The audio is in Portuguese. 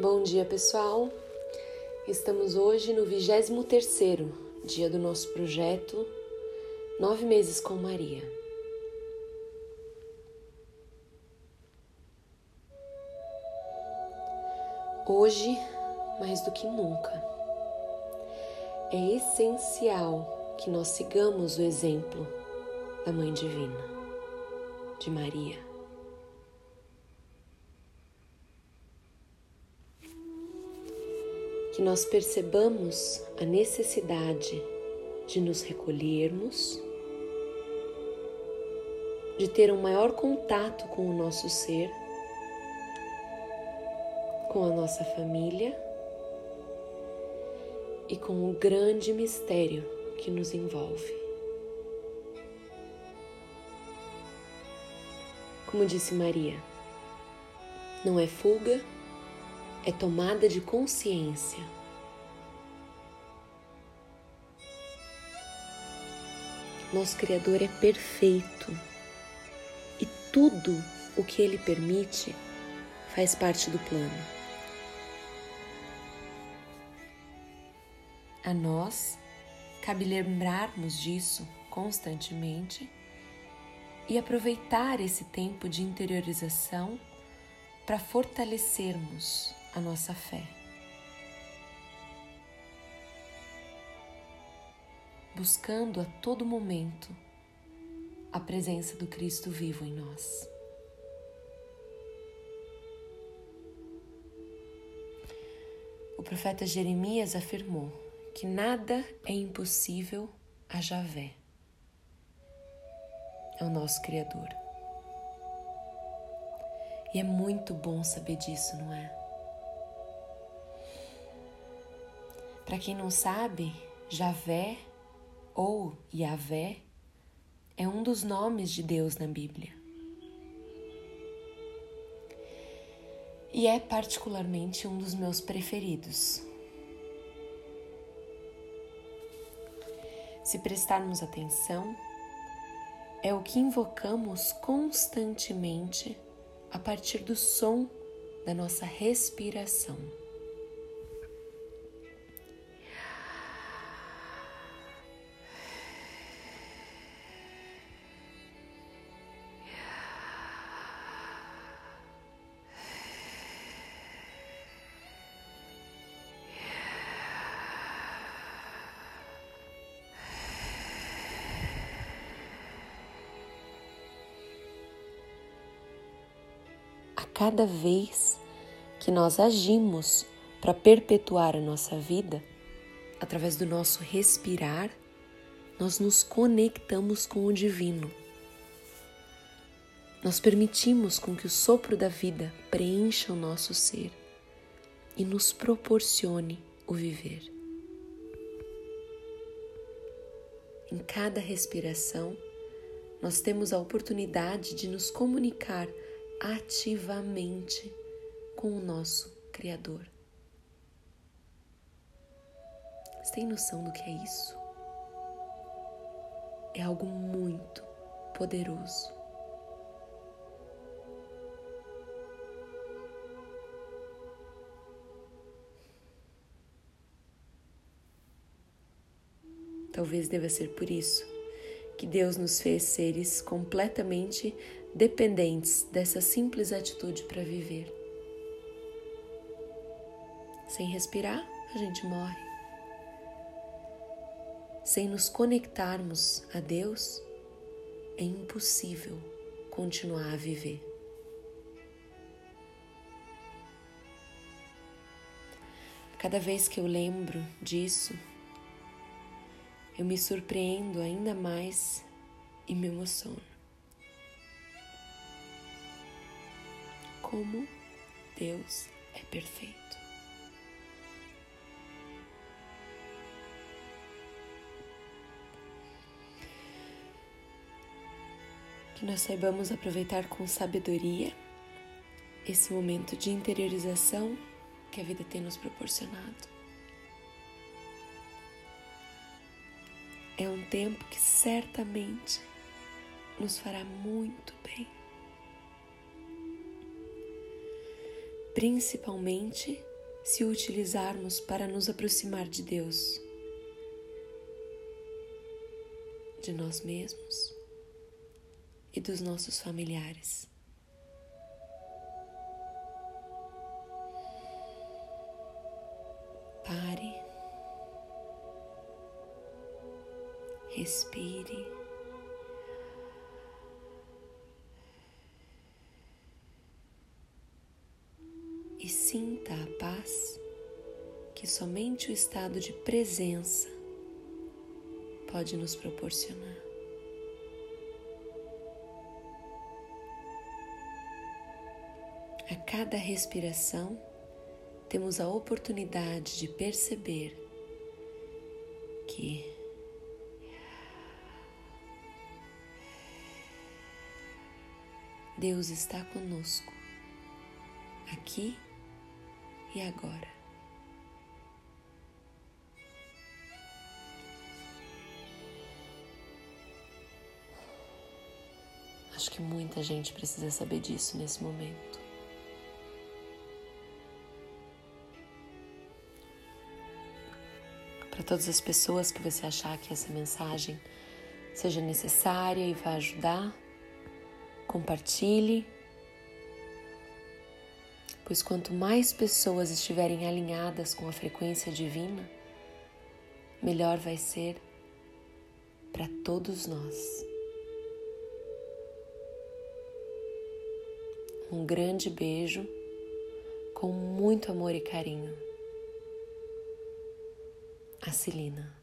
Bom dia, pessoal. Estamos hoje no 23º dia do nosso projeto Nove Meses com Maria. Hoje, mais do que nunca, é essencial que nós sigamos o exemplo da Mãe Divina, de Maria. Que nós percebamos a necessidade de nos recolhermos, de ter um maior contato com o nosso ser, com a nossa família e com o grande mistério que nos envolve. Como disse Maria, não é fuga é tomada de consciência. Nosso Criador é perfeito e tudo o que Ele permite faz parte do plano. A nós cabe lembrarmos disso constantemente e aproveitar esse tempo de interiorização para fortalecermos a nossa fé. Buscando a todo momento a presença do Cristo vivo em nós. O profeta Jeremias afirmou que nada é impossível a Javé, é o nosso Criador. E é muito bom saber disso, não é? Para quem não sabe, Javé ou Yahvé é um dos nomes de Deus na Bíblia. E é particularmente um dos meus preferidos. Se prestarmos atenção, é o que invocamos constantemente a partir do som da nossa respiração. Cada vez que nós agimos para perpetuar a nossa vida, através do nosso respirar, nós nos conectamos com o divino. Nós permitimos com que o sopro da vida preencha o nosso ser e nos proporcione o viver. Em cada respiração, nós temos a oportunidade de nos comunicar ativamente com o nosso Criador. Você tem noção do que é isso? É algo muito poderoso. Talvez deva ser por isso que Deus nos fez seres completamente dependentes dessa simples atitude para viver. Sem respirar, a gente morre. Sem nos conectarmos a Deus, é impossível continuar a viver. Cada vez que eu lembro disso, eu me surpreendo ainda mais e me emociono. Como Deus é perfeito. Que nós saibamos aproveitar com sabedoria esse momento de interiorização que a vida tem nos proporcionado. É um tempo que certamente nos fará muito bem. Principalmente se utilizarmos para nos aproximar de Deus, de nós mesmos e dos nossos familiares. Pare, respire. Sinta a paz que somente o estado de presença pode nos proporcionar. A cada respiração, temos a oportunidade de perceber que Deus está conosco aqui e agora. Acho que muita gente precisa saber disso nesse momento. Para todas as pessoas que você achar que essa mensagem seja necessária e vai ajudar, compartilhe pois quanto mais pessoas estiverem alinhadas com a frequência divina, melhor vai ser para todos nós. Um grande beijo com muito amor e carinho. A Celina.